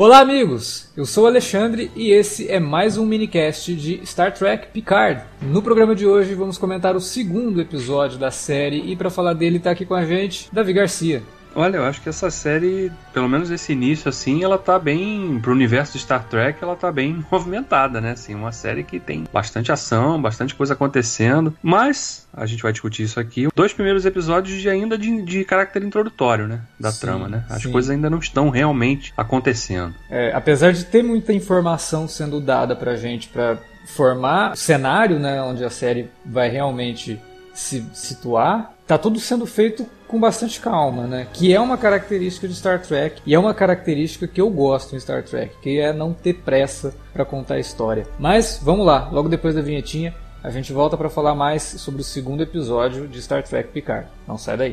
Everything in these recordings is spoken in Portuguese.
Olá, amigos! Eu sou Alexandre e esse é mais um minicast de Star Trek Picard. No programa de hoje vamos comentar o segundo episódio da série e para falar dele está aqui com a gente Davi Garcia. Olha, eu acho que essa série, pelo menos esse início, assim, ela tá bem. Pro universo de Star Trek, ela tá bem movimentada, né? Assim, uma série que tem bastante ação, bastante coisa acontecendo. Mas, a gente vai discutir isso aqui. Dois primeiros episódios de, ainda de, de caráter introdutório, né? Da sim, trama, né? As sim. coisas ainda não estão realmente acontecendo. É, apesar de ter muita informação sendo dada pra gente pra formar o cenário, né? Onde a série vai realmente se situar, tá tudo sendo feito com bastante calma, né? Que é uma característica de Star Trek e é uma característica que eu gosto em Star Trek, que é não ter pressa para contar a história. Mas vamos lá, logo depois da vinhetinha, a gente volta para falar mais sobre o segundo episódio de Star Trek Picard. Não sai daí.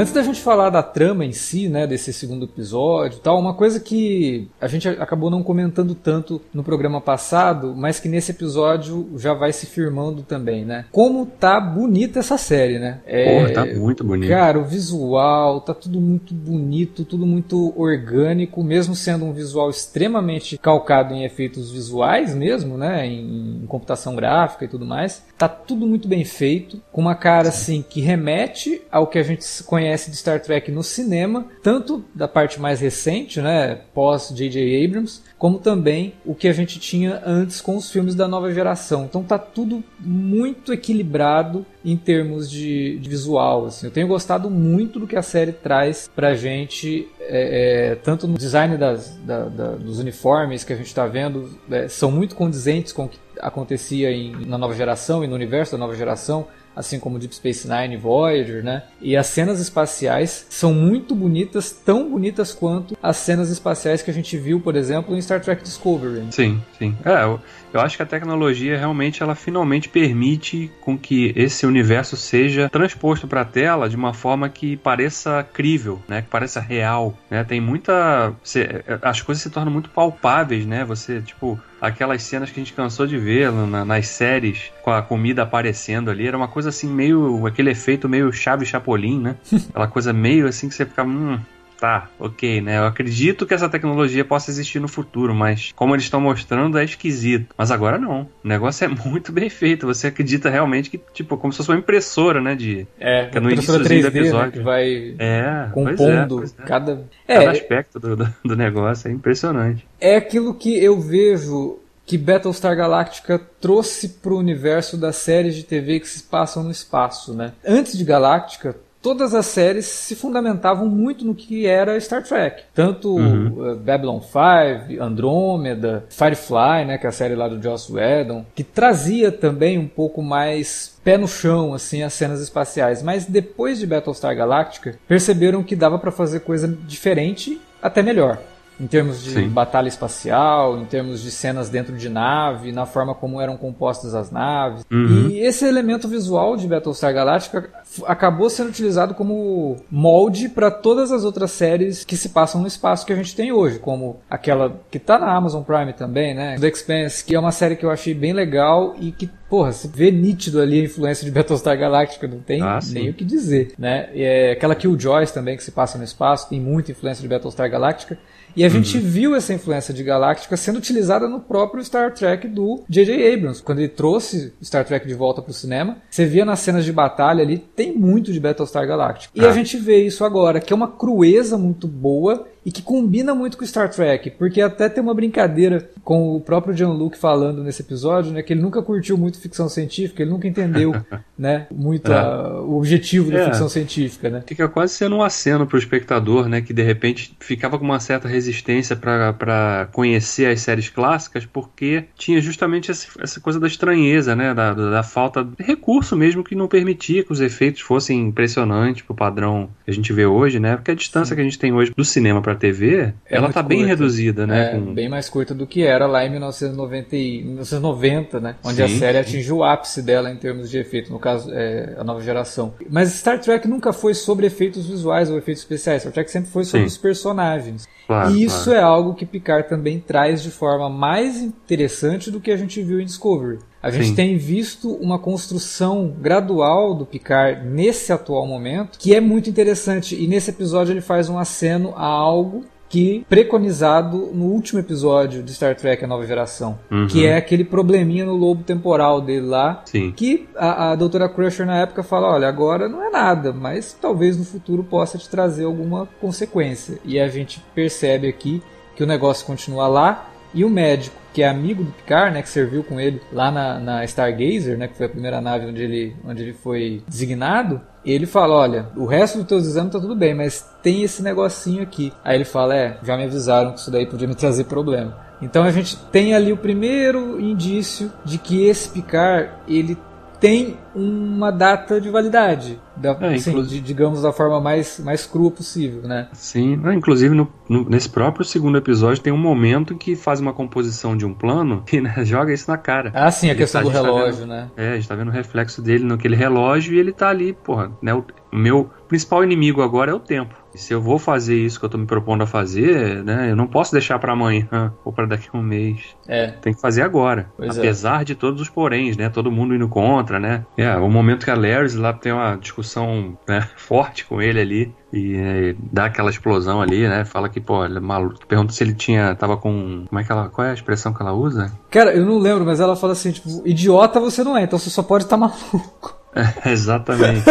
Antes da gente falar da trama em si, né, desse segundo episódio tal, uma coisa que a gente acabou não comentando tanto no programa passado, mas que nesse episódio já vai se firmando também, né? Como tá bonita essa série, né? É, Porra, tá muito bonito. Cara, o visual, tá tudo muito bonito, tudo muito orgânico, mesmo sendo um visual extremamente calcado em efeitos visuais mesmo, né, em, em computação gráfica e tudo mais. Tá tudo muito bem feito, com uma cara assim que remete ao que a gente conhece conhece de Star Trek no cinema, tanto da parte mais recente, né, pós J.J. Abrams, como também o que a gente tinha antes com os filmes da nova geração. Então tá tudo muito equilibrado em termos de, de visual. Assim. Eu tenho gostado muito do que a série traz pra gente, é, é, tanto no design das, da, da, dos uniformes que a gente está vendo, é, são muito condizentes com o que acontecia em, na nova geração e no universo da nova geração assim como Deep Space Nine Voyager, né? E as cenas espaciais são muito bonitas, tão bonitas quanto as cenas espaciais que a gente viu, por exemplo, em Star Trek Discovery. Sim, sim. É, eu, eu acho que a tecnologia realmente ela finalmente permite com que esse universo seja transposto para a tela de uma forma que pareça crível, né? Que pareça real, né? Tem muita você, as coisas se tornam muito palpáveis, né? Você tipo aquelas cenas que a gente cansou de ver na, nas séries com a comida aparecendo ali, era uma coisa assim meio aquele efeito meio chave chapolin, né? Aquela coisa meio assim que você fica, hum, tá, ok, né? Eu acredito que essa tecnologia possa existir no futuro, mas como eles estão mostrando é esquisito. Mas agora não. O negócio é muito bem feito. Você acredita realmente que, tipo, como se fosse uma impressora, né? De, é, que é no início do né, episódio. Né, que vai é, compondo é, pois é. cada... É, cada aspecto do, do, do negócio. É impressionante. É aquilo que eu vejo que Battlestar Galactica trouxe para o universo das séries de TV que se passam no espaço, né? Antes de Galactica, todas as séries se fundamentavam muito no que era Star Trek. Tanto uhum. Babylon 5, Andromeda, Firefly, né, que é a série lá do Joss Whedon, que trazia também um pouco mais pé no chão assim as cenas espaciais, mas depois de Battlestar Galactica, perceberam que dava para fazer coisa diferente, até melhor. em termos de Sim. batalha espacial, em termos de cenas dentro de nave, na forma como eram compostas as naves. Uhum. E esse elemento visual de Battlestar Galactica acabou sendo utilizado como molde para todas as outras séries que se passam no espaço que a gente tem hoje, como aquela que tá na Amazon Prime também, né? The Expanse, que é uma série que eu achei bem legal e que Porra, se vê nítido ali a influência de Battlestar Galactica, não tem Ah, nem o que dizer, né? E é aquela Killjoys também que se passa no espaço, tem muita influência de Battlestar Galactica. E a gente viu essa influência de Galactica sendo utilizada no próprio Star Trek do J.J. Abrams. Quando ele trouxe Star Trek de volta pro cinema, você via nas cenas de batalha ali, tem muito de Battlestar Galactica. E Ah. a gente vê isso agora, que é uma crueza muito boa e que combina muito com Star Trek, porque até tem uma brincadeira com o próprio John Luke falando nesse episódio, né, que ele nunca curtiu muito ficção científica, ele nunca entendeu, né, muito É. a- o objetivo da É. ficção científica, né? Fica quase sendo um aceno pro espectador, né? Que de repente ficava com uma certa resistência pra conhecer as séries clássicas, porque tinha justamente essa, essa coisa da estranheza, né? Da, da- da falta de recurso mesmo que não permitia que os efeitos fossem impressionantes pro padrão que a gente vê hoje, né? Porque a distância que a gente tem hoje do cinema pra TV, É ela tá bem curta. reduzida, né? É, Com- bem mais curta do que era lá em 1990, e- 1990 né? Onde a Sim, série sim. atingiu o ápice dela em termos de efeito, no caso, é, a nova geração. Mas Star Trek nunca foi sobre efeitos visuais ou efeitos especiais. Star Trek sempre foi sobre Sim. os personagens. Claro, e isso claro. é algo que Picard também traz de forma mais interessante do que a gente viu em Discovery. A gente Sim. tem visto uma construção gradual do Picard nesse atual momento, que é muito interessante. E nesse episódio ele faz um aceno a algo que preconizado no último episódio de Star Trek A Nova Geração, Uhum. que é aquele probleminha no lobo temporal dele lá, Sim. que a, a doutora Crusher na época fala, olha, agora não é nada, mas talvez no futuro possa te trazer alguma consequência. E a gente percebe aqui que o negócio continua lá e o médico, que é amigo do Picard, né, que serviu com ele lá na, na Stargazer, né, que foi a primeira nave onde ele, onde ele foi designado, ele fala, olha, o resto dos teus exames tá tudo bem, mas tem esse negocinho aqui. Aí ele fala, é, já me avisaram que isso daí podia me trazer problema. Então a gente tem ali o primeiro indício de que esse Picard, ele tem uma data de validade, da, É, assim, digamos da forma mais, mais crua possível, né? Sim, Não, inclusive no- no- nesse próprio segundo episódio tem um momento que faz uma composição de um plano e né, joga isso na cara. Ah, sim, a Ele questão tá- do a gente tá relógio, vendo- né? É, a gente tá vendo o reflexo dele naquele relógio e ele tá ali, porra, né? O meu principal inimigo agora é o tempo. E se eu vou fazer isso que eu tô me propondo a fazer, né? Eu não posso deixar pra amanhã ou pra daqui a um mês. É. Tem que fazer agora. Pois é. Apesar de todos os poréns, né? Todo mundo indo contra, né? É, o momento que a Larry lá tem uma discussão né, forte com ele ali e é, dá aquela explosão ali, né? Fala que, pô, ele é maluco. Pergunta se ele tinha. tava com. Como é que ela. Qual é a expressão que ela usa? Cara, eu não lembro, mas ela fala assim, tipo, idiota você não é, então você só pode estar maluco. Exatamente.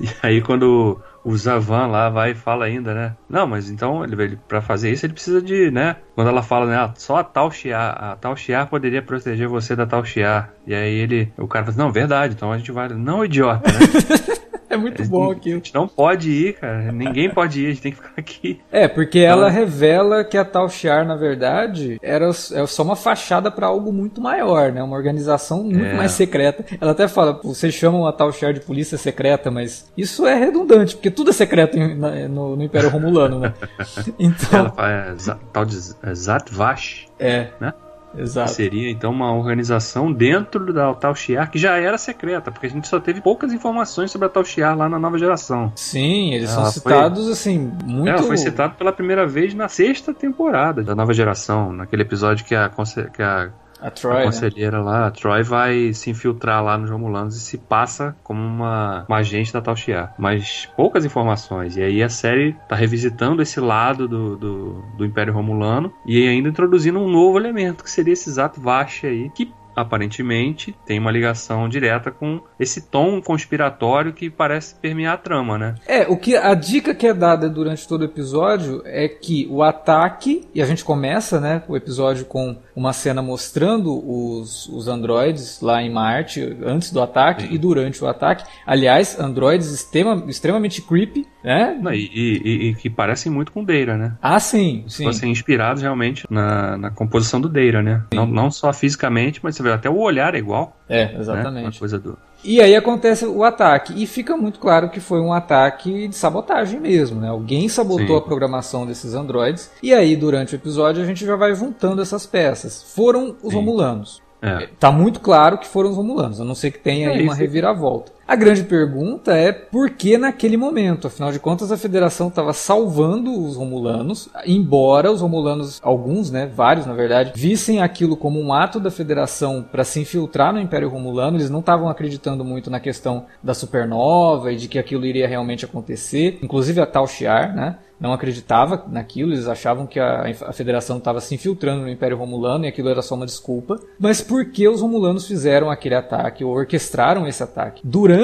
e aí quando o Zavan lá vai e fala ainda, né? Não, mas então ele, ele para fazer isso ele precisa de, né? Quando ela fala, né? Ah, só a Tal Shiar, a Tal Shiar poderia proteger você da Tal Shiar. E aí ele, o cara fala, assim, não, verdade. Então a gente vai, não idiota, né? É muito bom A aquilo. gente não pode ir, cara. Ninguém pode ir. A gente tem que ficar aqui. É, porque ela Ah. revela que a Tal Shiar, na verdade, era é só uma fachada para algo muito maior, né? Uma organização muito É. mais secreta. Ela até fala, "Pô, vocês chamam a Tal Shiar de polícia secreta, mas isso é redundante, porque tudo é secreto em- na- no, no Império Romulano, né? Então, Ela fala, é, tal de é, Zatvash. é. Né? Exato. Seria então uma organização dentro da Tal Shiar que já era secreta, porque a gente só teve poucas informações sobre a Tal Shiar lá na nova geração. Sim, eles Ela são foi- citados assim, muito. Ela foi citada pela primeira vez na sexta temporada da nova geração, naquele episódio que a, que a, A a Troy, né? conselheira lá, a Troy, vai se infiltrar lá nos Romulanos e se passa como uma, uma agente da Tal Shiar. Mas poucas informações. E aí a série tá revisitando esse lado do, do, do Império Romulano e ainda introduzindo um novo elemento, que seria esse Zat Vash aí, que aparentemente tem uma ligação direta com esse tom conspiratório que parece permear a trama, né? É, o que a dica que é dada durante todo o episódio é que o ataque, e a gente começa, né, o episódio com uma cena mostrando os, os androides lá em Marte antes do ataque Sim. e durante o ataque. Aliás, androides extrema, extremamente creepy, né? Não, E, e- e que parecem muito com Deira, né? Ah, sim, sim. fossem inspirados realmente na, na composição do Deira, né? Não, não só fisicamente, mas você até o olhar é igual. É, exatamente. Né? Uma coisa do e aí acontece o ataque. E fica muito claro que foi um ataque de sabotagem mesmo, né? Alguém sabotou Sim. a programação desses androides. E aí, durante o episódio, a gente já vai juntando essas peças. Foram os Sim. Romulanos. É. Tá muito claro que foram os Romulanos, a não ser que tenha é aí uma reviravolta. A grande pergunta é por que naquele momento? Afinal de contas, a federação estava salvando os Romulanos, embora os Romulanos, alguns, né, vários na verdade, vissem aquilo como um ato da federação para se infiltrar no Império Romulano, eles não estavam acreditando muito na questão da supernova e de que aquilo iria realmente acontecer, inclusive a Tal Shiar, né? não acreditava naquilo, eles achavam que a, a federação estava se infiltrando no Império Romulano e aquilo era só uma desculpa. Mas por que os Romulanos fizeram aquele ataque ou orquestraram esse ataque? Durante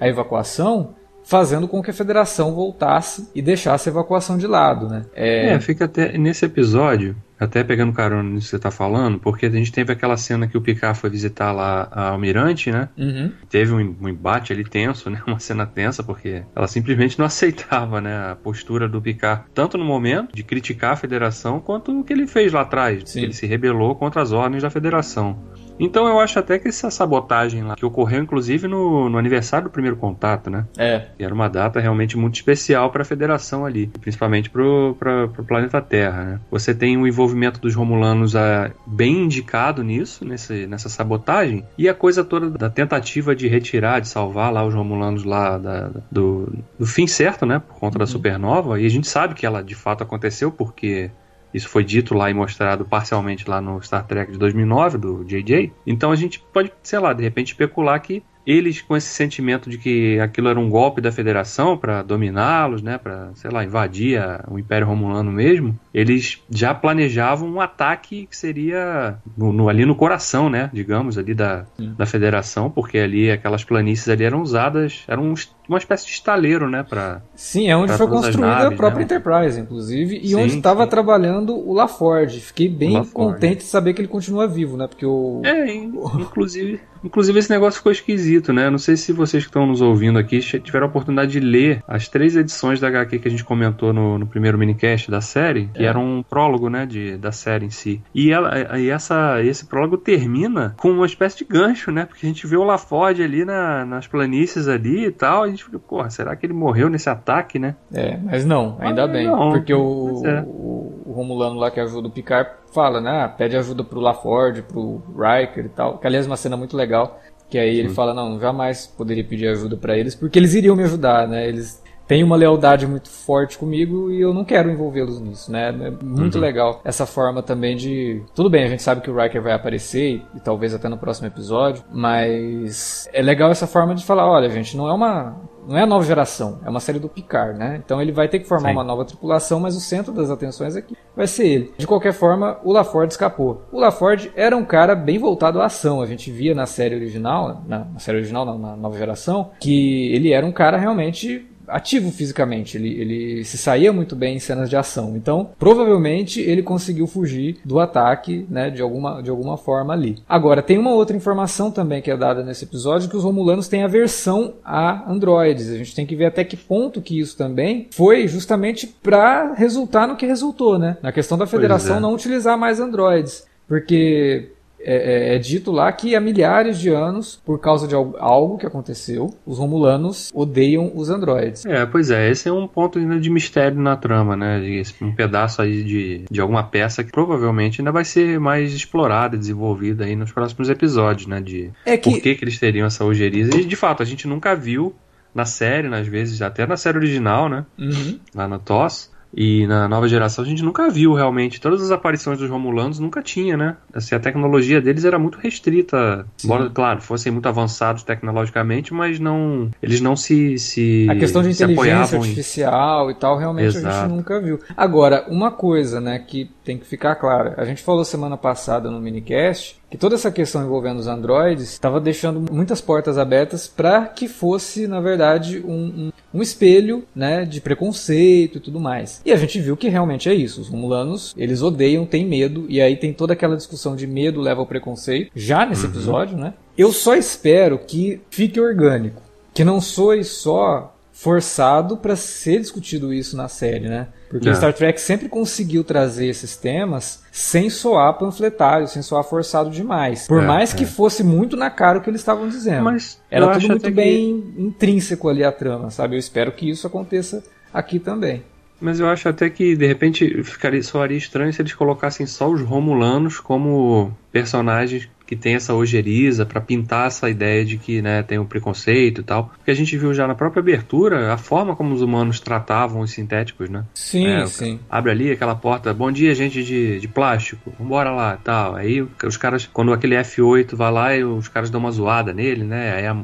a evacuação, fazendo com que a federação voltasse e deixasse a evacuação de lado, né? É, é fica até nesse episódio, até pegando carona nisso que você tá falando, porque a gente teve aquela cena que o Picard foi visitar lá a Almirante, né? Uhum. Teve um, um, embate ali tenso, né? Uma cena tensa, porque ela simplesmente não aceitava, né? A postura do Picard, tanto no momento de criticar a federação, quanto o que ele fez lá atrás. Ele se rebelou contra as ordens da federação. Então eu acho até que essa sabotagem lá, que ocorreu inclusive no, no aniversário do primeiro contato, né? É. E era uma data realmente muito especial para a federação ali, principalmente para o planeta Terra, né? Você tem o envolvimento dos Romulanos é, bem indicado nisso, nesse, nessa sabotagem, e a coisa toda da tentativa de retirar, de salvar lá os Romulanos lá da, do, do fim certo, né? Por conta uhum. da supernova, e a gente sabe que ela de fato aconteceu porque isso foi dito lá e mostrado parcialmente lá no Star Trek de 2009, do JJ. Então a gente pode, sei lá, de repente especular que eles com esse sentimento de que aquilo era um golpe da Federação para dominá-los, né, para sei lá invadir o Império Romulano mesmo, eles já planejavam um ataque que seria no, no, ali no coração, né, digamos ali da, da Federação, porque ali aquelas planícies ali eram usadas, eram um, uma espécie de estaleiro, né, para sim, é onde foi construída naves, a própria né? Enterprise, inclusive, e sim, onde estava trabalhando o LaForge. Fiquei bem contente de saber que ele continua vivo, né, porque o é, inclusive Inclusive, esse negócio ficou esquisito, né? Não sei se vocês que estão nos ouvindo aqui tiveram a oportunidade de ler as três edições da HQ que a gente comentou no, no primeiro minicast da série, que é. era um prólogo, né, de, da série em si. E, ela, e essa, esse prólogo termina com uma espécie de gancho, né? Porque a gente vê o LaFord ali na, nas planícies ali e tal, a gente fica, porra, será que ele morreu nesse ataque, né? É, mas não, ainda ah, bem. Não, porque o, é. o, o Romulano lá que ajuda o Picard fala, né? Ah, pede ajuda pro LaFord, pro Riker e tal. Que aliás é uma cena muito legal. Que aí Sim. ele fala, não, jamais poderia pedir ajuda para eles, porque eles iriam me ajudar, né? Eles têm uma lealdade muito forte comigo e eu não quero envolvê-los nisso, né? É muito uhum. legal essa forma também de. Tudo bem, a gente sabe que o Riker vai aparecer e, talvez até no próximo episódio, mas é legal essa forma de falar: olha, gente, não é uma não é a nova geração, é uma série do Picard, né? Então ele vai ter que formar Sim. uma nova tripulação, mas o centro das atenções aqui vai ser ele. De qualquer forma, o LaForge escapou. O LaForge era um cara bem voltado à ação. A gente via na série original, na, na série original, na, na nova geração, que ele era um cara realmente ativo fisicamente, ele, ele se saía muito bem em cenas de ação. Então, provavelmente ele conseguiu fugir do ataque, né, de alguma, de alguma forma ali. Agora, tem uma outra informação também que é dada nesse episódio que os romulanos têm aversão a androides. A gente tem que ver até que ponto que isso também foi justamente para resultar no que resultou, né? Na questão da federação é. não utilizar mais androides. Porque é, é, é, dito lá que há milhares de anos, por causa de algo que aconteceu, os Romulanos odeiam os androides. É, pois é, esse é um ponto ainda de mistério na trama, né? Um pedaço aí de, de alguma peça que provavelmente ainda vai ser mais explorada, desenvolvida aí nos próximos episódios, né? De é que... por que, que eles teriam essa ojeriza. E de fato, a gente nunca viu na série, nas vezes, até na série original, né? Uhum. Lá na TOS. E na nova geração a gente nunca viu realmente. Todas as aparições dos Romulanos nunca tinha, né? Assim, a tecnologia deles era muito restrita. Sim. Embora, claro, fossem muito avançados tecnologicamente, mas não. Eles não se. se a questão de inteligência artificial em... e tal, realmente Exato. a gente nunca viu. Agora, uma coisa, né, que tem que ficar clara. A gente falou semana passada no minicast que toda essa questão envolvendo os androides estava deixando muitas portas abertas para que fosse, na verdade, um, um, um, espelho né, de preconceito e tudo mais. E a gente viu que realmente é isso. Os romulanos, eles odeiam, têm medo, e aí tem toda aquela discussão de medo leva ao preconceito, já nesse uhum. episódio, né? Eu só espero que fique orgânico, que não soe só forçado para ser discutido isso na série, né? Porque é. Star Trek sempre conseguiu trazer esses temas sem soar panfletário, sem soar forçado demais. Por é, mais que é. fosse muito na cara o que eles estavam dizendo. Mas Era tudo muito bem que... intrínseco ali a trama, sabe? Eu espero que isso aconteça aqui também. Mas eu acho até que de repente ficaria soaria estranho se eles colocassem só os Romulanos como personagens que tem essa ojeriza para pintar essa ideia de que né, tem um preconceito e tal. Porque a gente viu já na própria abertura a forma como os humanos tratavam os sintéticos, né? Sim, é, sim. Abre ali aquela porta, bom dia, gente de, de plástico, vambora lá tal. Aí os caras, quando aquele F8 vai lá, os caras dão uma zoada nele, né? Aí a,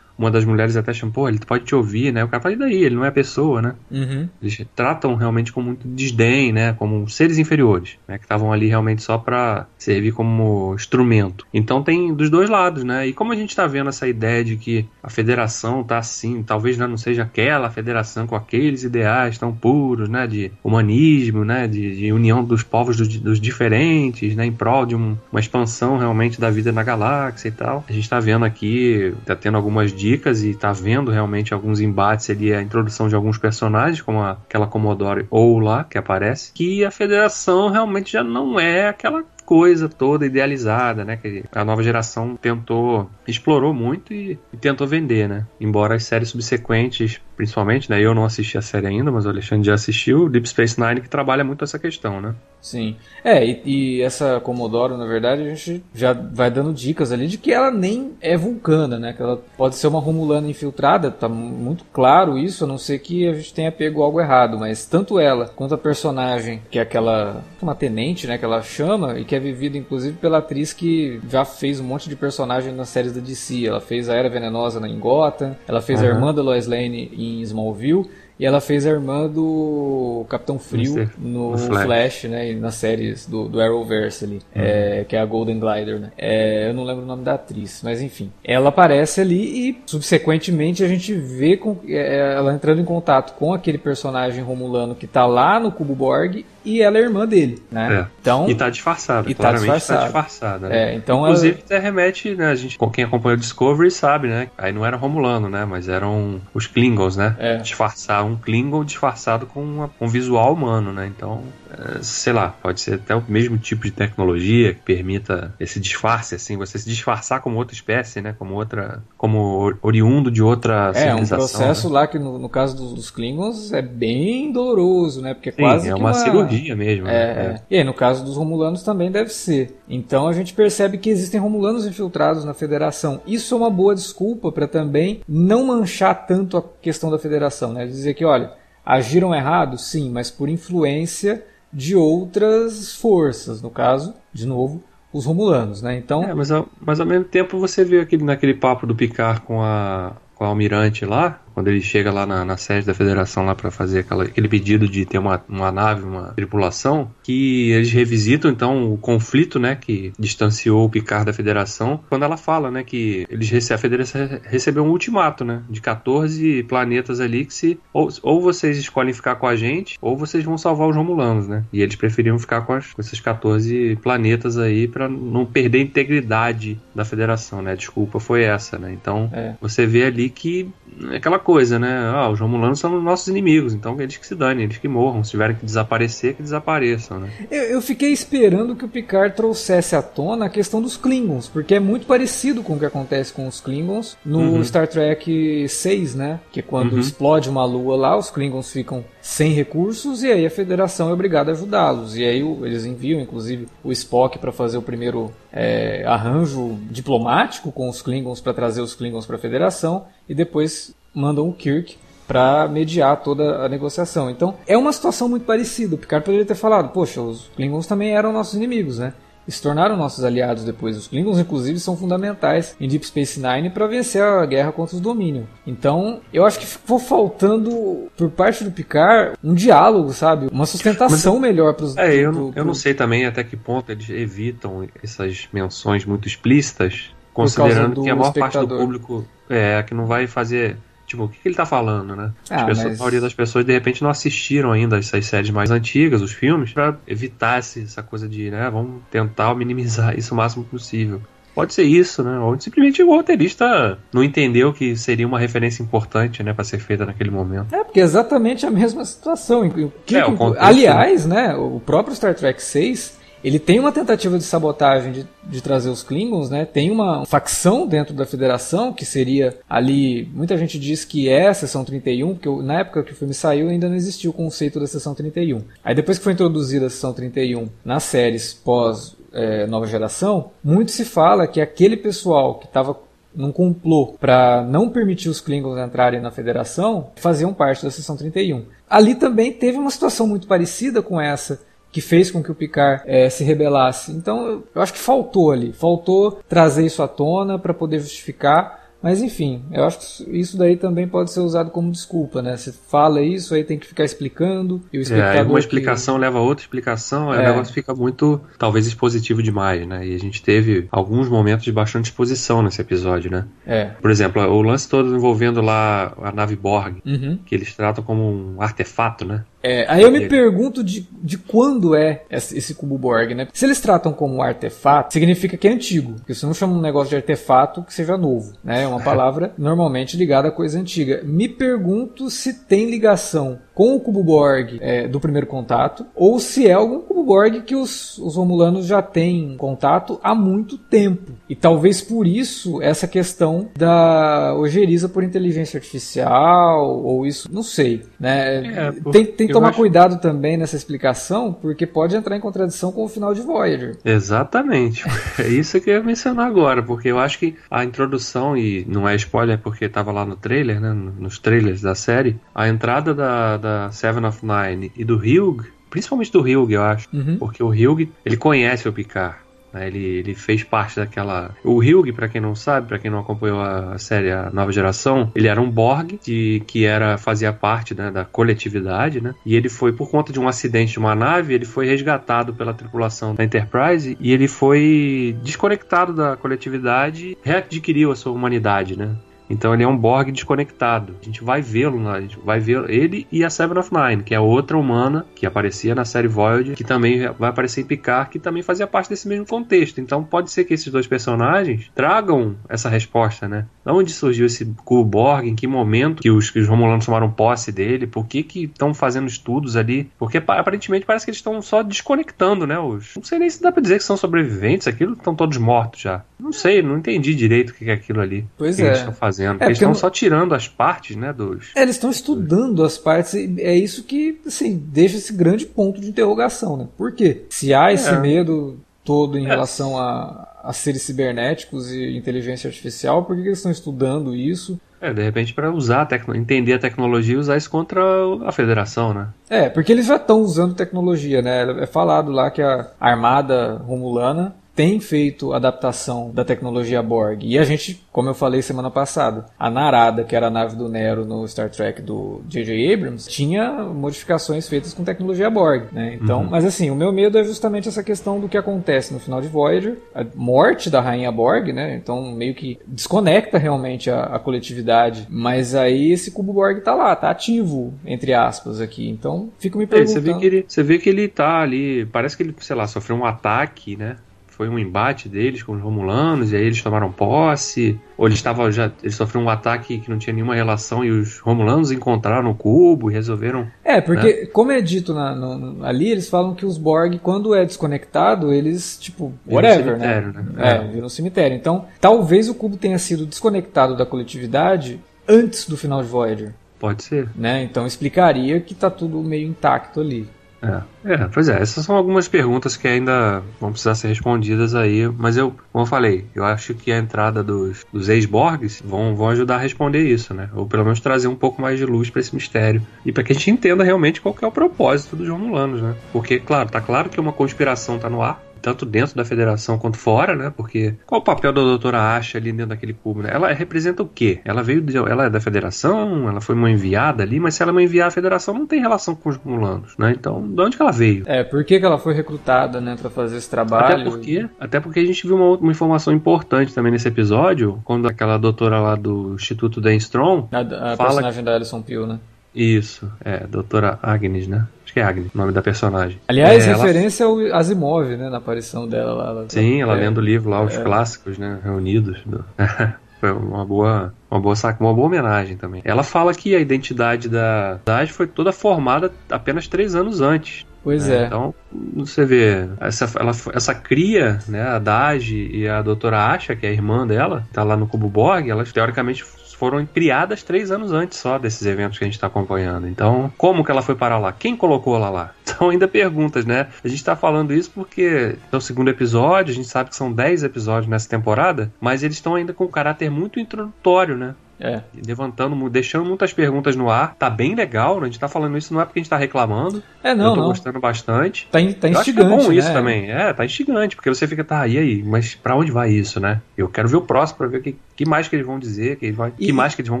uma das mulheres até chama, pô, ele pode te ouvir, né? O cara fala, e daí? Ele não é pessoa, né? Uhum. Eles tratam realmente com muito desdém, né? Como seres inferiores, né? Que estavam ali realmente só para servir como instrumento. Então tem dos dois lados, né? E como a gente tá vendo essa ideia de que a federação tá assim, talvez né, não seja aquela federação com aqueles ideais tão puros, né? De humanismo, né? De, de união dos povos dos, dos, diferentes, né? Em prol de um, uma expansão realmente da vida na galáxia e tal. A gente tá vendo aqui, tá tendo algumas dicas dicas e tá vendo realmente alguns embates ali, a introdução de alguns personagens, como aquela Commodore ou lá que aparece, que a federação realmente já não é aquela coisa toda idealizada, né? Que a nova geração tentou, explorou muito e, e, tentou vender, né? Embora as séries subsequentes, principalmente, né? Eu não assisti a série ainda, mas o Alexandre já assistiu, Deep Space Nine que trabalha muito essa questão, né? Sim. É, e, e, essa Commodore, na verdade, a gente já vai dando dicas ali de que ela nem é vulcana, né? Que ela pode ser uma Romulana infiltrada, tá muito claro isso, a não ser que a gente tenha pego algo errado, mas tanto ela quanto a personagem, que é aquela uma tenente, né, que ela chama e que é vivida inclusive pela atriz que já fez um monte de personagem nas séries da DC. Ela fez a Era Venenosa em Gotham, ela fez uhum. a irmã da Lois Lane em Smallville e ela fez a irmã do Capitão Frio no, no Flash. Flash. né? nas séries do, do Arrowverse ali, uhum. é, que é a Golden Glider, né? É, eu não lembro o nome da atriz, mas enfim. Ela aparece ali e, subsequentemente, a gente vê com, é, ela entrando em contato com aquele personagem romulano que tá lá no Cubo Borg e ela é irmã dele, né? É. Então, e tá disfarçada, e tá claramente tá disfarçada. Tá disfarçada né? é, então Inclusive, ela... até remete, né? A gente, quem acompanha o Discovery sabe, né? Aí não era Romulano, né? Mas eram os Klingons, né? É. Disfarçar um Klingon disfarçado com uma, um visual humano, né? Então, é, sei lá, pode ser até o mesmo tipo de tecnologia que permita esse disfarce, assim, você se disfarçar como outra espécie, né? Como outra, como oriundo de outra é, civilização. É, um processo né? lá que no, no, caso dos, Klingons é bem doloroso, né? Porque é Sim, quase é uma, uma, cirurgia mesmo. É, né? é. E aí, no caso dos Romulanos também deve ser. Então a gente percebe que existem Romulanos infiltrados na Federação. Isso é uma boa desculpa para também não manchar tanto a questão da Federação, né? Dizer que, olha, agiram errado, sim, mas por influência de outras forças, no caso, de novo, os Romulanos, né? Então, é, mas, ao, mas ao mesmo tempo você vê aquele naquele papo do Picard com a com a almirante lá, quando ele chega lá na, na sede da federação lá para fazer aquela, aquele pedido de ter uma, uma nave, uma tripulação, que eles revisitam então o conflito, né, que distanciou o Picard da federação, quando ela fala, né, que eles a federação recebeu um ultimato, né, de 14 planetas ali que se ou, ou vocês escolhem ficar com a gente, ou vocês vão salvar os Romulanos, né? E eles preferiam ficar com, as, com esses 14 planetas aí para não perder a integridade da federação, né? A desculpa foi essa, né? Então, é. você vê ali que é aquela coisa, né? Ah, os Romulanos são nossos inimigos, então eles que se danem, eles que morram. Se tiverem que desaparecer, que desapareçam, né? Eu, eu, fiquei esperando que o Picard trouxesse à tona a questão dos Klingons, porque é muito parecido com o que acontece com os Klingons no uhum. Star Trek 6, né? Que é quando uhum. explode uma lua lá, os Klingons ficam sem recursos e aí a Federação é obrigada a ajudá-los. E aí eles enviam, inclusive, o Spock para fazer o primeiro é, arranjo diplomático com os Klingons para trazer os Klingons para a Federação e depois mandam o Kirk para mediar toda a negociação. Então é uma situação muito parecida. O Picard poderia ter falado: poxa, os Klingons também eram nossos inimigos, né? E se tornaram nossos aliados depois. Os Klingons, inclusive, são fundamentais em Deep Space Nine para vencer a guerra contra os Dominion. Então, eu acho que ficou faltando, por parte do Picard, um diálogo, sabe? Uma sustentação Mas, melhor para os. É, eu, pro, pro... eu não sei também até que ponto eles evitam essas menções muito explícitas, considerando que a maior espectador. parte do público é que não vai fazer Tipo, o que, que ele tá falando, né? Ah, pessoas, mas... A maioria das pessoas, de repente, não assistiram ainda essas séries mais antigas, os filmes, para evitar essa coisa de, né, vamos tentar minimizar isso o máximo possível. Pode ser isso, né? Ou simplesmente o roteirista não entendeu que seria uma referência importante, né, para ser feita naquele momento. É, porque é exatamente a mesma situação. Que, é, aliás, né, o próprio Star Trek 6 ele tem uma tentativa de sabotagem de, de, trazer os Klingons, né? Tem uma facção dentro da Federação que seria ali. Muita gente diz que é a Seção 31, porque na época que o filme saiu ainda não existia o conceito da Seção 31. Aí depois que foi introduzida a Seção 31 nas séries pós é, Nova Geração, muito se fala que aquele pessoal que estava num complô para não permitir os Klingons entrarem na Federação faziam parte da Seção 31. Ali também teve uma situação muito parecida com essa que fez com que o Picard é, se rebelasse. Então eu, eu acho que faltou ali, faltou trazer isso à tona para poder justificar mas enfim, eu acho que isso daí também pode ser usado como desculpa, né? Você fala isso, aí tem que ficar explicando. E o espectador é, uma explicação que... leva a outra explicação, é. o negócio fica muito, talvez, expositivo demais, né? E a gente teve alguns momentos de bastante exposição nesse episódio, né? É. Por exemplo, o lance todo envolvendo lá a nave Borg, uhum. que eles tratam como um artefato, né? É, aí eu me pergunto de, de quando é esse cubo Borg, né? Se eles tratam como artefato, significa que é antigo. Porque você não chama um negócio de artefato que seja novo, né? É uma palavra normalmente ligada a coisa antiga. Me pergunto se tem ligação com o cubo Borg é, do primeiro contato, ou se é algum cubo Borg que os, os Romulanos já têm contato há muito tempo. E talvez por isso essa questão da ojeriza por inteligência artificial, ou isso, não sei. Né? É, tem, tem tomar acho... cuidado também nessa explicação, porque pode entrar em contradição com o final de Voyager. Exatamente. É isso que eu ia mencionar agora, porque eu acho que a introdução, e não é spoiler porque estava lá no trailer, né, nos trailers da série, a entrada da, da Seven of Nine e do Hugh, principalmente do Hugh, eu acho, uhum. porque o Hugh, ele conhece o Picard. Né? Ele, ele fez parte daquela. O Hugh, para quem não sabe, para quem não acompanhou a série A Nova Geração, ele era um Borg de, que era fazia parte né, da coletividade, né? E ele foi por conta de um acidente de uma nave, ele foi resgatado pela tripulação da Enterprise e ele foi desconectado da coletividade, readquiriu a sua humanidade, né? Então ele é um Borg desconectado. A gente vai vê-lo, a gente vai ver ele e a Seven of Nine, que é outra humana que aparecia na série Voyager, que também vai aparecer em Picard, que também fazia parte desse mesmo contexto. Então pode ser que esses dois personagens tragam essa resposta, né? De onde surgiu esse cubo Borg? Em que momento que os, que os Romulanos tomaram posse dele? Por que que estão fazendo estudos ali? Porque aparentemente parece que eles estão só desconectando, né? Os, não sei nem se dá pra dizer que são sobreviventes, aquilo estão todos mortos já. Não sei, não entendi direito o que é aquilo ali. Pois que é. Eles estão fazendo. É, eles estão só tirando as partes, né, dos... É, eles estão estudando as partes, é isso que, assim, deixa esse grande ponto de interrogação, né? Por quê? Se há esse é. medo todo em é. relação a, a seres cibernéticos e inteligência artificial, por que, eles estão estudando isso? É, de repente para usar, a entender a tecnologia e usar isso contra a federação, né? É, porque eles já estão usando tecnologia, né? É falado lá que a armada romulana tem feito adaptação da tecnologia Borg. E a gente, como eu falei semana passada, a Narada, que era a nave do Nero no Star Trek do J.J. Abrams, tinha modificações feitas com tecnologia Borg, né? Então, uhum. mas assim, o meu medo é justamente essa questão do que acontece no final de Voyager, a morte da rainha Borg, né? Então, meio que desconecta realmente a, a coletividade, mas aí esse cubo Borg tá lá, tá ativo, entre aspas aqui. Então, fico me perguntando. É, você, vê que ele, você vê que ele tá ali, parece que ele, sei lá, sofreu um ataque, né? Foi um embate deles com os Romulanos, e aí eles tomaram posse, ou eles estavam já. Eles sofreram um ataque que não tinha nenhuma relação e os Romulanos encontraram o cubo e resolveram. É, porque, né? como é dito na, no, ali, eles falam que os Borg, quando é desconectado, eles, tipo, whatever, um né? né? É, é, viram um cemitério. Então, talvez o cubo tenha sido desconectado da coletividade antes do final de Voyager. Pode ser. Né? Então explicaria que tá tudo meio intacto ali. É, é, pois é, essas são algumas perguntas que ainda vão precisar ser respondidas aí, mas eu, como eu falei, eu acho que a entrada dos, dos ex-Borgs vão, vão ajudar a responder isso, né? Ou pelo menos trazer um pouco mais de luz para esse mistério e para que a gente entenda realmente qual é o propósito dos Romulanos, né? Porque, claro, tá claro que uma conspiração tá no ar, tanto dentro da federação quanto fora, né? Porque qual o papel da doutora Asha ali dentro daquele cubo, né? Ela representa o quê? Ela veio, de, ela é da federação, ela foi uma enviada ali, mas se ela é uma enviada à federação, não tem relação com os mulanos, né? Então, de onde que ela veio? É, por que, que ela foi recrutada, né, para fazer esse trabalho? Até porque, até porque a gente viu uma, uma informação importante também nesse episódio, quando aquela doutora lá do Instituto Dan Strong a, a fala personagem que... da Alison Peel, né? Isso, é, doutora Agnes, né? Acho que é Agnes, o nome da personagem. Aliás, é, referência ela... ao Asimov, né, na aparição dela lá. Ela, Sim, ela é, lendo o livro lá, os é. clássicos, né, reunidos. Do... Foi uma boa, uma boa saca, uma boa homenagem também. Ela fala que a identidade da Dash foi toda formada apenas três anos antes. Pois né? é. Então, você vê, essa, ela, essa cria, né, a Dage e a doutora Asha, que é a irmã dela, tá lá no Cubo Borg, elas teoricamente foram criadas três anos antes só desses eventos que a gente está acompanhando. Então, como que ela foi parar lá? Quem colocou ela lá? Então, ainda perguntas, né? A gente está falando isso porque é o segundo episódio, a gente sabe que são dez episódios nessa temporada, mas eles estão ainda com um caráter muito introdutório, né? É. Levantando, deixando muitas perguntas no ar. Tá bem legal, né? A gente tá falando isso não é porque a gente tá reclamando. É, não. Eu tô não. gostando bastante. Tá, tá instigante. Eu acho que é bom né? isso também. É, tá instigante, porque você fica, tá, e aí? Mas pra onde vai isso, né? Eu quero ver o próximo pra ver o que, que mais que eles vão dizer, que, vai, e, que mais que eles vão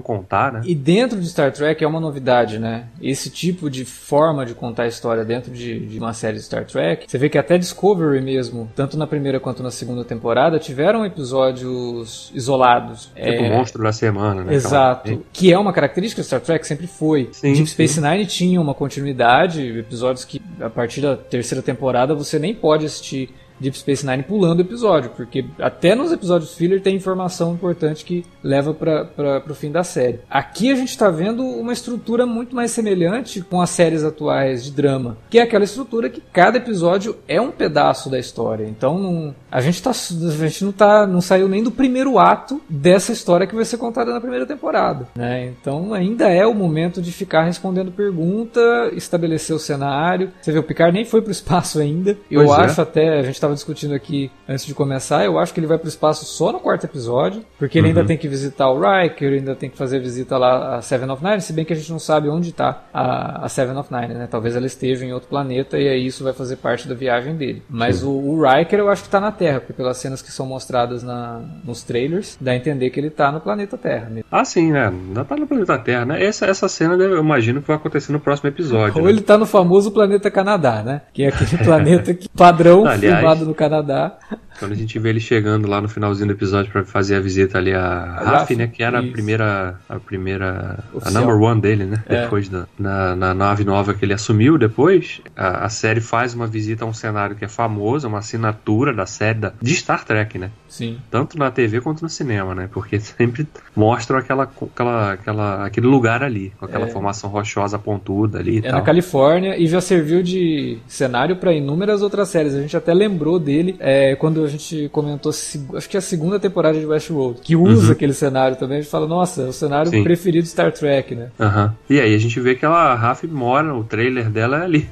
contar, né? E dentro de Star Trek é uma novidade, né? Esse tipo de forma de contar a história dentro de, de uma série de Star Trek. Você vê que até Discovery mesmo, tanto na primeira quanto na segunda temporada, tiveram episódios isolados. Tipo é... o monstro da semana, né? Exato que é uma característica de Star Trek, sempre foi. Sim, Deep Space sim. Nine tinha uma continuidade, episódios que a partir da terceira temporada você nem pode assistir Deep Space Nine pulando o episódio, porque até nos episódios filler tem informação importante que leva para o fim da série. Aqui a gente está vendo uma estrutura muito mais semelhante com as séries atuais de drama, que é aquela estrutura que cada episódio é um pedaço da história. Então não, a gente tá, a gente não tá, não saiu nem do primeiro ato dessa história que vai ser contada na primeira temporada, né? Então ainda é o momento de ficar respondendo pergunta, estabelecer o cenário. Você vê o Picard nem foi para o espaço ainda. Eu Pois é. acho até a gente estava discutindo aqui antes de começar, eu acho que ele vai para o espaço só no quarto episódio, porque ele Uhum. ainda tem que visitar o Riker, ainda tem que fazer visita lá a Seven of Nine, se bem que a gente não sabe onde está a, a Seven of Nine, né? Talvez ela esteja em outro planeta e aí isso vai fazer parte da viagem dele. Mas o, o Riker eu acho que está na Terra, porque pelas cenas que são mostradas na, nos trailers, dá a entender que ele está no planeta Terra. né? Ah, sim, né? Ainda tá no planeta Terra, né? Essa, essa cena eu imagino que vai acontecer no próximo episódio. Ou né? ele tá no famoso planeta Canadá, né? Que é aquele planeta que, padrão Aliás- no Canadá. Quando a gente vê ele chegando lá no finalzinho do episódio pra fazer a visita ali a Raf, né? Que era a isso. primeira. A primeira. A Oficial. number one dele, né? É. Depois da, na, na nave nova que ele assumiu depois, a, a série faz uma visita a um cenário que é famoso, uma assinatura da série da, de Star Trek, né? Sim. Tanto na TV quanto no cinema, né? Porque sempre mostram aquela, aquela, aquela, aquele lugar ali, com aquela É. formação rochosa pontuda ali e É na Califórnia e já serviu de cenário para inúmeras outras séries. A gente até lembrou dele é, quando a gente comentou, acho que é a segunda temporada de Westworld, que usa Uhum. aquele cenário também. A gente fala, nossa, é o cenário Sim. preferido de Star Trek, né? Aham. E aí a gente vê que ela, a Raf mora, o trailer dela é ali,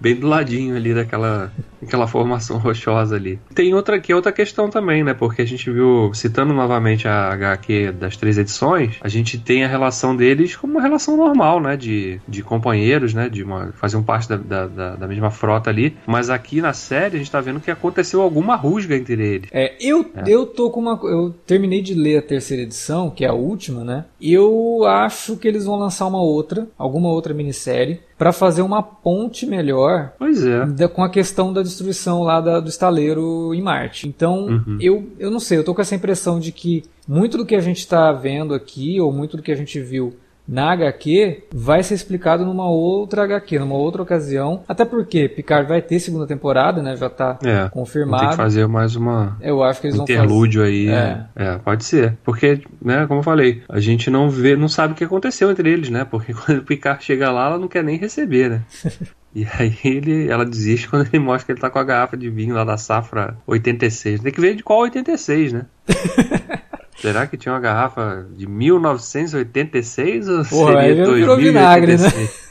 bem do ladinho ali daquela aquela formação rochosa ali. Tem outra aqui, outra questão também, né? Porque a gente viu, citando novamente a HQ das três edições, a gente tem a relação deles como uma relação normal, né? De, de companheiros, né? De uma, faziam parte da, da, da- da mesma frota ali. Mas aqui na série a gente tá vendo que aconteceu alguma rusga entre eles. É, eu, eu tô com uma. Eu terminei de ler a terceira edição, que é a última, né? E eu acho que eles vão lançar uma outra, alguma outra minissérie, pra fazer uma ponte melhor Pois é. da- com a questão da destruição lá da- do estaleiro em Marte. Então, Uhum. eu, eu não sei, eu tô com essa impressão de que muito do que a gente tá vendo aqui, ou muito do que a gente viu na HQ, vai ser explicado numa outra HQ, numa outra ocasião. Até porque Picard vai ter segunda temporada, né? Já tá É. Confirmado. que fazer mais uma, Eu acho que eles vão fazer. interlúdio aí. É. É. pode ser. Porque, né, como eu falei, a gente não vê, não sabe o que aconteceu entre eles, né? Porque quando o Picard chega lá, ela não quer nem receber, né? E aí ele, ela desiste quando ele mostra que ele tá com a garrafa de vinho lá da safra 86. Tem que ver de qual 86, né? Será que tinha uma garrafa de 1986 ou aí seria virou vinagre, né? 2086?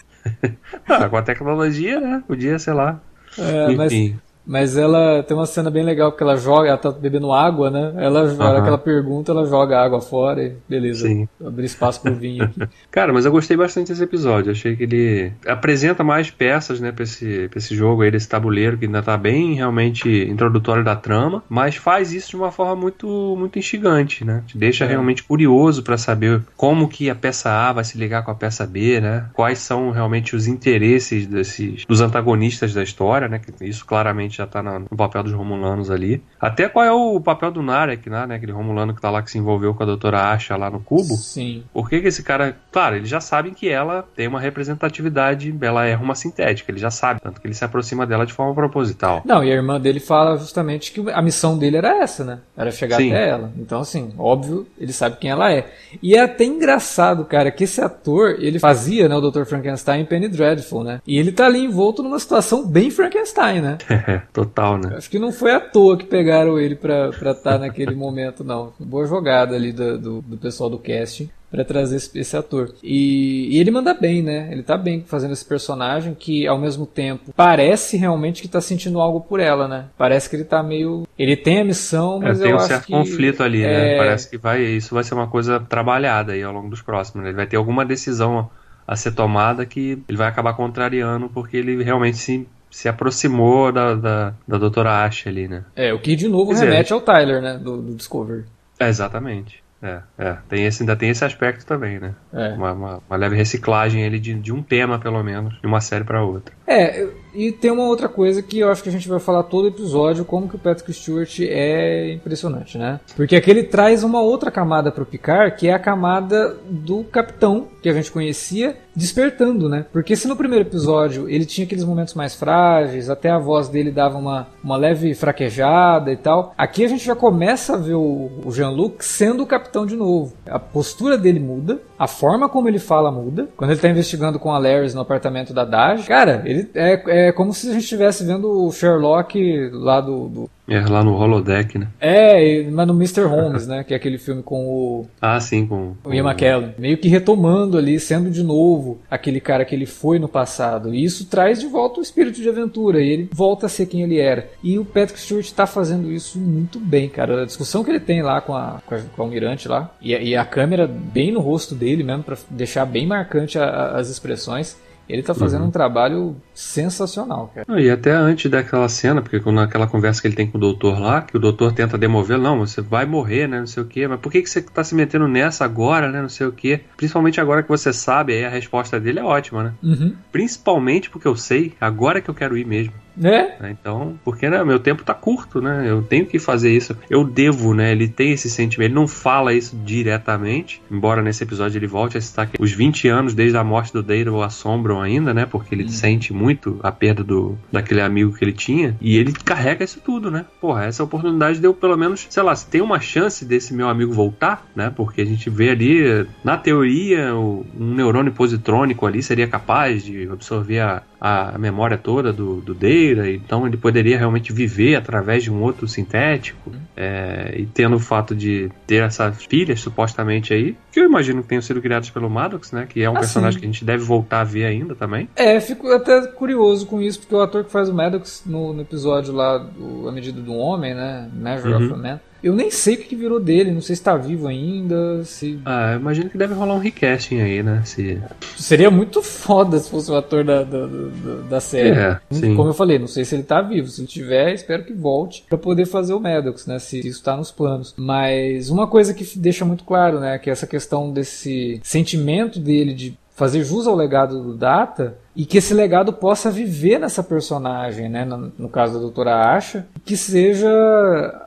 ah, com a tecnologia, né? Podia, sei lá. É, Enfim. Mas ela tem uma cena bem legal porque ela joga, ela tá bebendo água, né? Ela, na hora Aham. que ela pergunta, ela joga a água fora e beleza. Sim. Abrir espaço pro vinho aqui. Cara, mas eu gostei bastante desse episódio. Achei que ele apresenta mais peças, né, pra esse, pra esse jogo aí, desse tabuleiro, que ainda tá bem realmente introdutório da trama, mas faz isso de uma forma muito, muito instigante, né? Te deixa É. realmente curioso pra saber como que a peça A vai se ligar com a peça B, né? Quais são realmente os interesses desses, dos antagonistas da história, né? Que isso claramente já tá no papel dos Romulanos ali. Até qual é o papel do Narek, né? Aquele Romulano que tá lá que se envolveu com a doutora Asha lá no cubo. Sim. Por que, que esse cara. Claro, eles já sabem que ela tem uma representatividade, ela é uma sintética, ele já sabe, tanto que ele se aproxima dela de forma proposital. Não, e a irmã dele fala justamente que a missão dele era essa, né? Era chegar Sim. até ela. Então, assim, óbvio, ele sabe quem ela é. E é até engraçado, cara, que esse ator, ele fazia, né, o Dr. Frankenstein em Penny Dreadful, né? E ele tá ali envolto numa situação bem Frankenstein, né? Total, né? Acho que não foi à toa que pegaram ele pra estar tá naquele momento, não. Boa jogada ali do, do, do pessoal do casting para trazer esse, esse ator. E, e, ele manda bem, né? Ele tá bem fazendo esse personagem que, ao mesmo tempo, parece realmente que tá sentindo algo por ela, né? Parece que ele tá meio. Ele tem a missão, mas é, tem eu um acho certo que. conflito ali, é... né? Parece que vai, isso vai ser uma coisa trabalhada aí ao longo dos próximos. Né? Ele vai ter alguma decisão a ser tomada que ele vai acabar contrariando porque ele realmente se se aproximou da, da, da doutora Ashe ali, né? É, o que de novo Quer remete dizer, ao Tyler, né? Do, do Discovery. É, exatamente. É, é. Tem esse, ainda tem esse aspecto também, né? É. Uma, uma, uma leve reciclagem ali de, de um tema, pelo menos, de uma série para outra. É, e tem uma outra coisa que eu acho que a gente vai falar todo episódio, como que o Patrick Stewart é impressionante, né? Porque aqui ele traz uma outra camada pro Picard, que é a camada do capitão, que a gente conhecia, despertando, né? Porque se no primeiro episódio ele tinha aqueles momentos mais frágeis, até a voz dele dava uma, uma leve fraquejada e tal, aqui a gente já começa a ver o, o Jean-Luc sendo o capitão de novo. A postura dele muda, a forma como ele fala muda. Quando ele tá investigando com a Laris no apartamento da Daj, cara, ele é, é como se a gente estivesse vendo o Sherlock lá do, do... É, lá no holodeck, né? É, mas no Mr. Holmes, né? Que é aquele filme com o, Ah, sim, com... o Ian McKellen. Meio que retomando ali, sendo de novo aquele cara que ele foi no passado. E isso traz de volta o espírito de aventura. E ele volta a ser quem ele era. E o Patrick Stewart tá fazendo isso muito bem, cara. A discussão que ele tem lá com a, com a, com a Almirante lá. E, a- e a câmera bem no rosto dele mesmo, pra deixar bem marcante a- a- as expressões. Ele tá fazendo um trabalho sensacional, cara. Não, E até antes daquela cena, porque naquela conversa que ele tem com o doutor lá, que o doutor tenta demover, não, você vai morrer, né, não sei o quê, mas por que, que você tá se metendo nessa agora, né, não sei o quê? Principalmente agora que você sabe, aí a resposta dele é ótima, né? Uhum. Principalmente porque eu sei, agora que eu quero ir mesmo. Né? né? Então, porque né, meu tempo tá curto, né? Eu tenho que fazer isso. Eu devo, né? Ele tem esse sentimento. Ele não fala isso diretamente, embora nesse episódio ele volte a citar que os 20 anos desde a morte do Data o assombram ainda, né? Porque ele sente muito a perda do, daquele amigo que ele tinha. E ele carrega isso tudo, né? Porra, essa oportunidade deu pelo menos, sei lá, se tem uma chance desse meu amigo voltar, né? Porque a gente vê ali, na teoria, o- um neurônio positrônico ali seria capaz de absorver a, a memória toda do, do Deira, então ele poderia realmente viver através de um outro sintético. É, e tendo o fato de ter essas filhas, supostamente aí, que eu imagino que tenham sido criadas pelo Maddox, né? Que é um Ah, personagem que a gente deve voltar a ver ainda também. É, fico até curioso com isso, porque o ator que faz o Maddox no, no episódio lá, do A Medida do Homem, né? Measure of Uhum. a Man. Eu nem sei o que, virou dele, não sei se tá vivo ainda, se... Ah, eu imagino que deve rolar um recasting aí, né? Se... Seria muito foda se fosse o ator da, da, da, da série. É, sim. Como eu falei, não sei se ele tá vivo. Se ele tiver, espero que volte pra poder fazer o Maddox, né? Se isso tá nos planos. Mas uma coisa que deixa muito claro, né? Que é essa questão desse sentimento dele de fazer jus ao legado do Data e que esse legado possa viver nessa personagem, né? No, no caso da Doutora Asha, que seja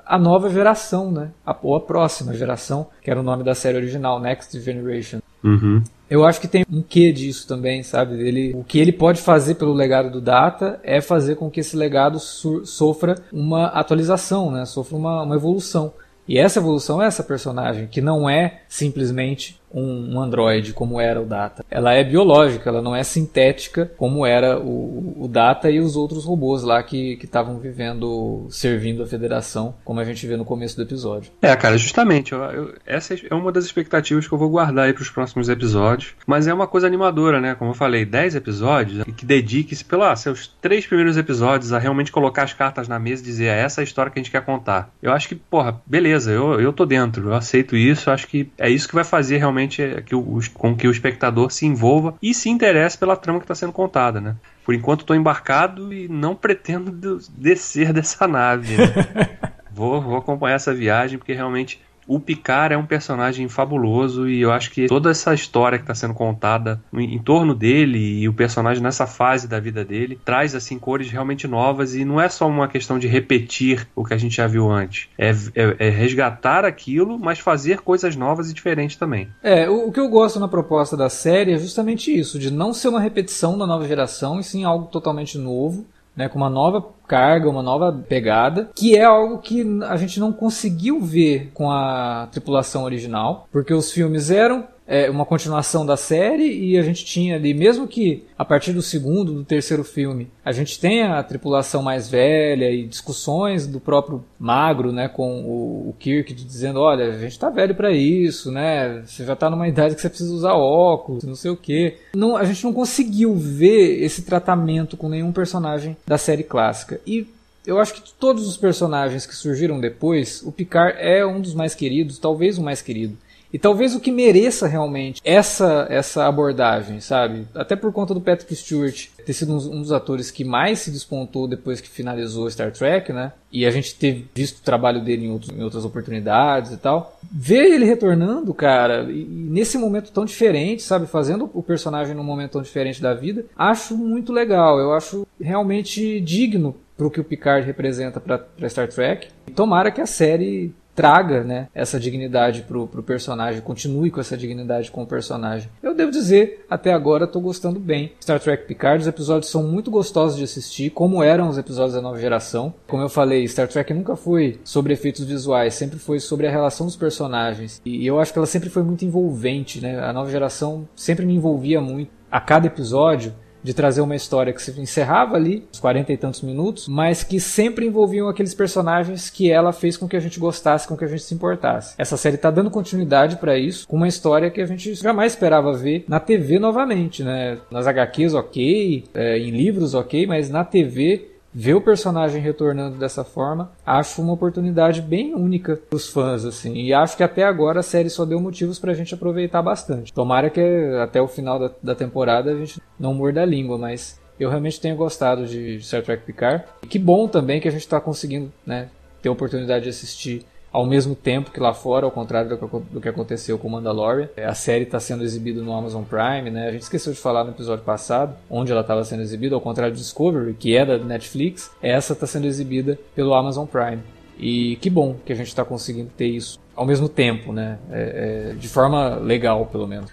a nova geração, né? A, ou a próxima geração, que era o nome da série original, Next Generation. Uhum. Eu acho que tem um quê disso também, sabe? Ele, o que ele pode fazer pelo legado do Data é fazer com que esse legado sofra uma atualização, né? Sofra uma, uma evolução. E essa evolução é essa personagem, que não é simplesmente um, um androide como era o Data. Ela é biológica, ela não é sintética como era o, o Data e os outros robôs lá que estavam vivendo, servindo a Federação, como a gente vê no começo do episódio. É, cara, justamente. eu- eu- essa é uma das expectativas que eu vou guardar aí pros próximos episódios. Mas é uma coisa animadora, né? Como eu falei, 10 episódios que dedique-se, pelos ah, seus três primeiros episódios, a realmente colocar as cartas na mesa e dizer, é essa a história que a gente quer contar. Eu acho que, porra, beleza, eu, eu tô dentro, eu aceito isso, eu acho que é isso que vai fazer realmente é, que o, com que o espectador se envolva e se interesse pela trama que está sendo contada, né? Por enquanto estou embarcado e não pretendo de- descer dessa nave. né? vou, vou acompanhar essa viagem porque realmente o Picard é um personagem fabuloso e eu acho que toda essa história que está sendo contada em, em, torno dele e o personagem nessa fase da vida dele traz assim cores realmente novas e não é só uma questão de repetir o que a gente já viu antes. É, é, é resgatar aquilo, mas fazer coisas novas e diferentes também. É, o, o que eu gosto na proposta da série é justamente isso, de não ser uma repetição da nova geração, e sim algo totalmente novo né, com uma nova carga, uma nova pegada, que é algo que a gente não conseguiu ver com a tripulação original, porque os filmes eram é, uma continuação da série e a gente tinha ali, mesmo que a partir do segundo, do terceiro filme, a gente tenha a tripulação mais velha e discussões do próprio Magro, né, com o, o Kirk dizendo, olha, a gente tá velho para isso, né, você já tá numa idade que você precisa usar óculos, não sei o que. Não, a gente não conseguiu ver esse tratamento com nenhum personagem da série clássica. E eu acho que de todos os personagens que surgiram depois, o Picard é um dos mais queridos, talvez o mais querido. E talvez o que mereça realmente essa essa abordagem, sabe? Até por conta do Patrick Stewart ter sido um, dos atores que mais se despontou depois que finalizou Star Trek, né? E a gente ter visto o trabalho dele em, outros, em outras oportunidades e tal. Ver ele retornando, cara, e, nesse momento tão diferente, sabe? Fazendo o personagem num momento tão diferente da vida, acho muito legal. Eu acho realmente digno para o que o Picard representa para Star Trek. Tomara que a série traga né, essa dignidade pro, pro personagem, continue com essa dignidade com o personagem. Eu devo dizer, até agora estou gostando bem. Star Trek Picard, os episódios são muito gostosos de assistir, como eram os episódios da nova geração. Como eu falei, Star Trek nunca foi sobre efeitos visuais, sempre foi sobre a relação dos personagens. E eu acho que ela sempre foi muito envolvente, né? A nova geração sempre me envolvia muito. A cada episódio de trazer uma história que se encerrava ali, uns 40 e tantos minutos, mas que sempre envolviam aqueles personagens que ela fez com que a gente gostasse, com que a gente se importasse. Essa série está dando continuidade para isso, com uma história que a gente jamais esperava ver na TV novamente, né? Nas HQs, ok, é, em livros, ok, mas na TV ver o personagem retornando dessa forma, acho uma oportunidade bem única dos fãs, assim. E acho que até agora a série só deu motivos pra gente aproveitar bastante. Tomara que até o final da, da temporada a gente não morda a língua, mas eu realmente tenho gostado de Star Trek Picard. E que bom também que a gente está conseguindo né, ter a oportunidade de assistir ao mesmo tempo que lá fora, ao contrário do que, aconteceu com Mandalorian. É, a série está sendo exibida no Amazon Prime, né? A gente esqueceu de falar no episódio passado, onde ela estava sendo exibida, ao contrário do Discovery, que é da Netflix, essa está sendo exibida pelo Amazon Prime. E que bom que a gente está conseguindo ter isso ao mesmo tempo, né? É, é, de forma legal, pelo menos.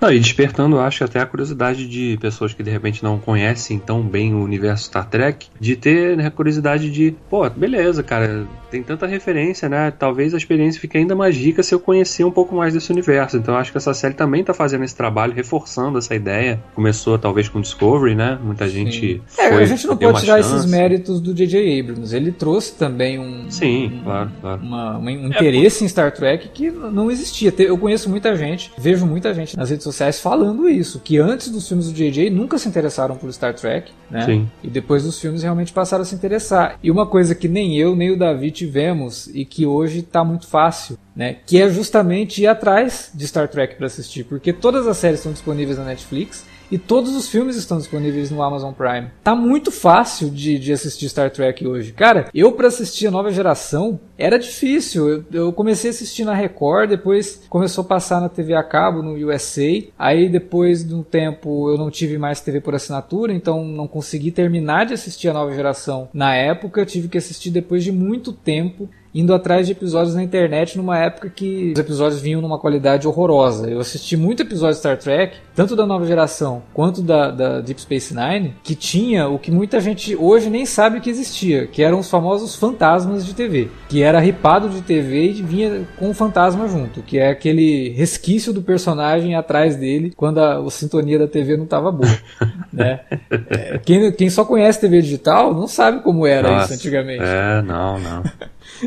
Não, e despertando, acho até a curiosidade de pessoas que de repente não conhecem tão bem o universo Star Trek, de ter né, a curiosidade de, pô, beleza, cara, tem tanta referência, né? Talvez a experiência fique ainda mais rica se eu conhecer um pouco mais desse universo. Então acho que essa série também tá fazendo esse trabalho, reforçando essa ideia. Começou talvez com Discovery, né? Muita gente. Sim. É, a gente não pode tirar chance. esses méritos do J.J. Abrams. Ele trouxe também um. Sim, um, claro, claro. Uma, um interesse é, em Star Trek que não existia. Eu conheço muita gente, vejo muita gente nas redes sociais falando isso, que antes dos filmes do J.J. nunca se interessaram por Star Trek, né? Sim. E depois dos filmes realmente passaram a se interessar. E uma coisa que nem eu, nem o Davi tivemos e que hoje está muito fácil, né? Que é justamente ir atrás de Star Trek para assistir, porque todas as séries estão disponíveis na Netflix e todos os filmes estão disponíveis no Amazon Prime. Tá muito fácil de, de assistir Star Trek hoje. Cara, eu para assistir a nova geração era difícil. Eu, eu, comecei a assistir na Record, depois começou a passar na TV a cabo no USA. Aí depois de um tempo eu não tive mais TV por assinatura, então não consegui terminar de assistir a nova geração na época. Eu tive que assistir depois de muito tempo indo atrás de episódios na internet numa época que os episódios vinham numa qualidade horrorosa. Eu assisti muito episódio de Star Trek, tanto da nova geração quanto da, da, Deep Space Nine, que tinha o que muita gente hoje nem sabe que existia, que eram os famosos fantasmas de TV, que era ripado de TV e vinha com o fantasma junto, que é aquele resquício do personagem atrás dele quando a, a sintonia da TV não estava boa. né? É, quem, quem só conhece TV digital não sabe como era Nossa, isso antigamente. É, não, não.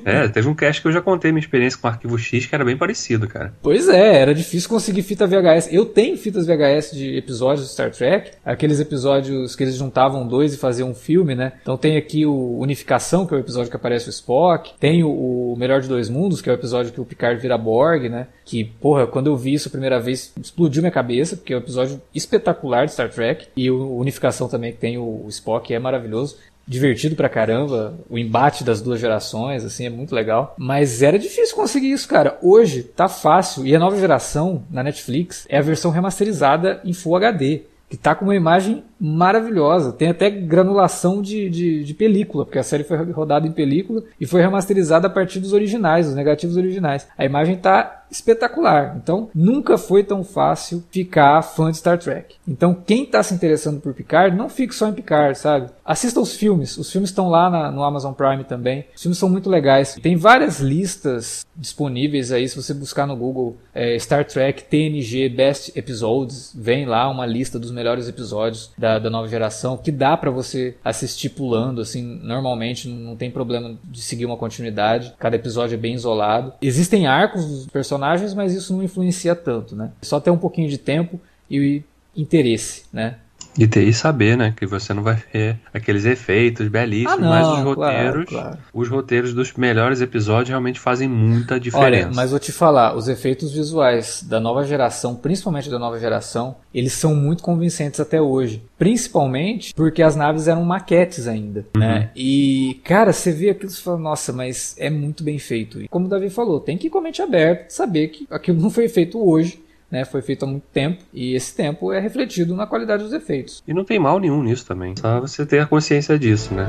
É, teve um cast que eu já contei minha experiência com o Arquivo X que era bem parecido, cara. Pois é, era difícil conseguir fita VHS. Eu tenho fitas VHS de episódios de Star Trek, aqueles episódios que eles juntavam dois e faziam um filme, né? Então tem aqui o Unificação, que é o episódio que aparece o Spock, tem o Melhor de Dois Mundos, que é o episódio que o Picard vira Borg, né? Que, porra, quando eu vi isso a primeira vez, explodiu minha cabeça, porque é um episódio espetacular de Star Trek. E o Unificação também, que tem o Spock, é maravilhoso. Divertido pra caramba, o embate das duas gerações, assim, é muito legal. Mas era difícil conseguir isso, cara. Hoje tá fácil. E a nova geração, na Netflix, é a versão remasterizada em Full HD que tá com uma imagem maravilhosa. Tem até granulação de, de, de, película, porque a série foi rodada em película e foi remasterizada a partir dos originais, dos negativos originais. A imagem tá espetacular. Então, nunca foi tão fácil ficar fã de Star Trek. Então, quem está se interessando por Picard, não fique só em Picard, sabe? Assista os filmes. Os filmes estão lá na, no Amazon Prime também. Os filmes são muito legais. Tem várias listas disponíveis aí. Se você buscar no Google é, Star Trek TNG Best Episodes, vem lá uma lista dos melhores episódios da, da nova geração que dá para você assistir pulando, assim, normalmente não tem problema de seguir uma continuidade. Cada episódio é bem isolado. Existem arcos dos personagens, mas isso não influencia tanto, né? Só ter um pouquinho de tempo e interesse, né? E ter e saber, né? Que você não vai ver aqueles efeitos belíssimos, ah, não, mas os roteiros, claro, claro. os roteiros dos melhores episódios realmente fazem muita diferença. Olha, mas vou te falar, os efeitos visuais da nova geração, principalmente da nova geração, eles são muito convincentes até hoje. Principalmente porque as naves eram maquetes ainda, uhum. né? E, cara, você vê aquilo e fala, nossa, mas é muito bem feito. E como o Davi falou, tem que ir com a mente aberta, saber que aquilo não foi feito hoje né, foi feito há muito tempo e esse tempo é refletido na qualidade dos efeitos. E não tem mal nenhum nisso também, só você ter a consciência disso, né?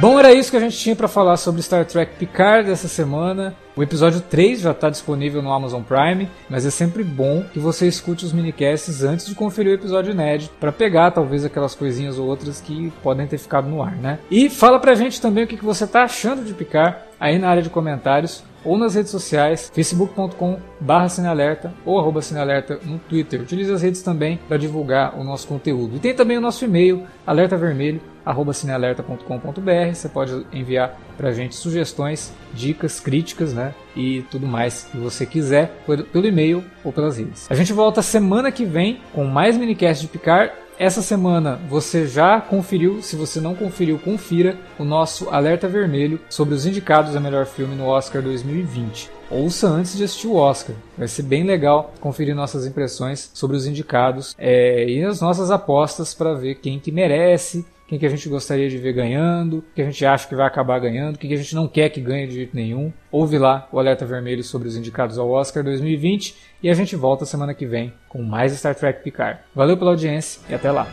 Bom, era isso que a gente tinha para falar sobre Star Trek Picard essa semana. O episódio 3 já está disponível no Amazon Prime, mas é sempre bom que você escute os minicasts antes de conferir o episódio inédito, para pegar talvez aquelas coisinhas ou outras que podem ter ficado no ar, né? E fala pra gente também o que você está achando de Picard aí na área de comentários ou nas redes sociais, facebook.com barra cinealerta ou arroba cinealerta no Twitter. Utilize as redes também para divulgar o nosso conteúdo. E tem também o nosso e-mail, alertavermelho, arroba cinealerta.com.br. Você pode enviar para a gente sugestões, dicas, críticas, né? E tudo mais que você quiser pelo e-mail ou pelas redes. A gente volta semana que vem com mais minicast de Picar essa semana você já conferiu, se você não conferiu, confira o nosso alerta vermelho sobre os indicados a melhor filme no Oscar 2020. Ouça antes de assistir o Oscar. Vai ser bem legal conferir nossas impressões sobre os indicados é, e as nossas apostas para ver quem que merece, quem que a gente gostaria de ver ganhando, quem que a gente acha que vai acabar ganhando, quem que a gente não quer que ganhe de jeito nenhum. Ouve lá o alerta vermelho sobre os indicados ao Oscar 2020 e a gente volta semana que vem com mais Star Trek Picard. Valeu pela audiência e até lá.